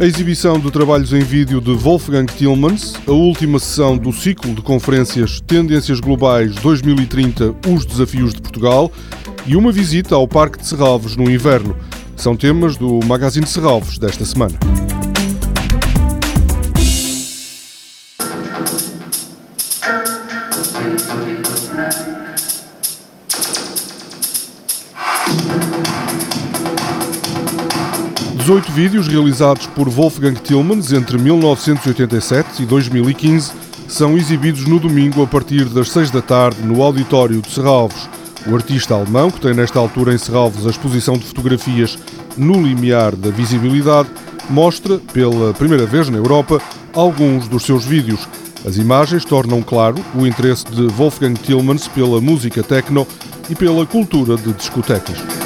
A exibição de trabalhos em vídeo de Wolfgang Tillmans, a última sessão do ciclo de conferências Tendências Globais 2030 Os Desafios de Portugal e uma visita ao Parque de Serralves no inverno. São temas do Magazine Serralves desta semana. 18 vídeos realizados por Wolfgang Tillmans entre 1987 e 2015 são exibidos no domingo a partir das 6 da tarde no auditório de Serralves. O artista alemão, que tem nesta altura em Serralves a exposição de fotografias no limiar da visibilidade, mostra, pela primeira vez na Europa, alguns dos seus vídeos. As imagens tornam claro o interesse de Wolfgang Tillmans pela música techno e pela cultura de discotecas.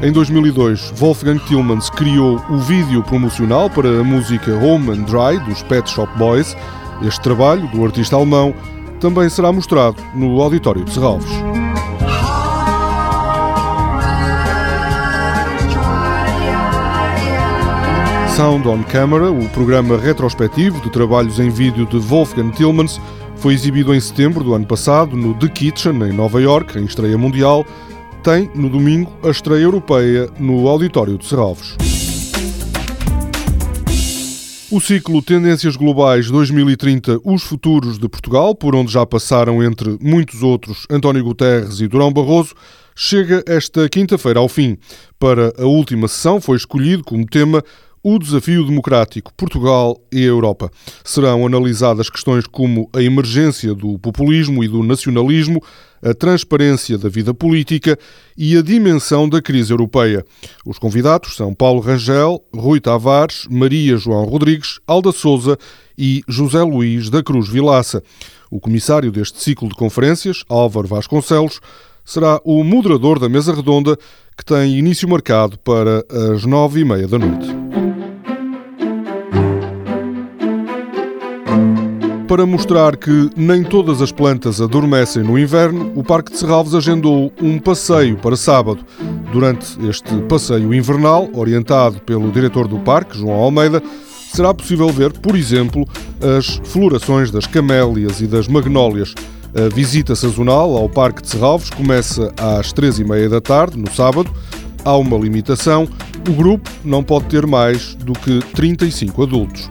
Em 2002, Wolfgang Tillmans criou o vídeo promocional para a música Home and Dry dos Pet Shop Boys. Este trabalho, do artista alemão, também será mostrado no Auditório de Serralves. Sound on Camera, o programa retrospectivo de trabalhos em vídeo de Wolfgang Tillmans, foi exibido em setembro do ano passado no The Kitchen, em Nova York, em estreia mundial, tem, no domingo, a estreia europeia no Auditório de Serralves. O ciclo Tendências Globais 2030 Os Futuros de Portugal, por onde já passaram, entre muitos outros, António Guterres e Durão Barroso, chega esta quinta-feira ao fim. Para a última sessão foi escolhido como tema o desafio democrático, Portugal e a Europa. Serão analisadas questões como a emergência do populismo e do nacionalismo, a transparência da vida política e a dimensão da crise europeia. Os convidados são Paulo Rangel, Rui Tavares, Maria João Rodrigues, Alda Souza e José Luís da Cruz Vilaça. O comissário deste ciclo de conferências, Álvaro Vasconcelos, será o moderador da mesa redonda que tem início marcado para as nove e meia da noite. Para mostrar que nem todas as plantas adormecem no inverno, o Parque de Serralves agendou um passeio para sábado. Durante este passeio invernal, orientado pelo diretor do parque, João Almeida, será possível ver, por exemplo, as florações das camélias e das magnólias. A visita sazonal ao Parque de Serralves começa às três e meia da tarde, no sábado. Há uma limitação. O grupo não pode ter mais do que 35 adultos.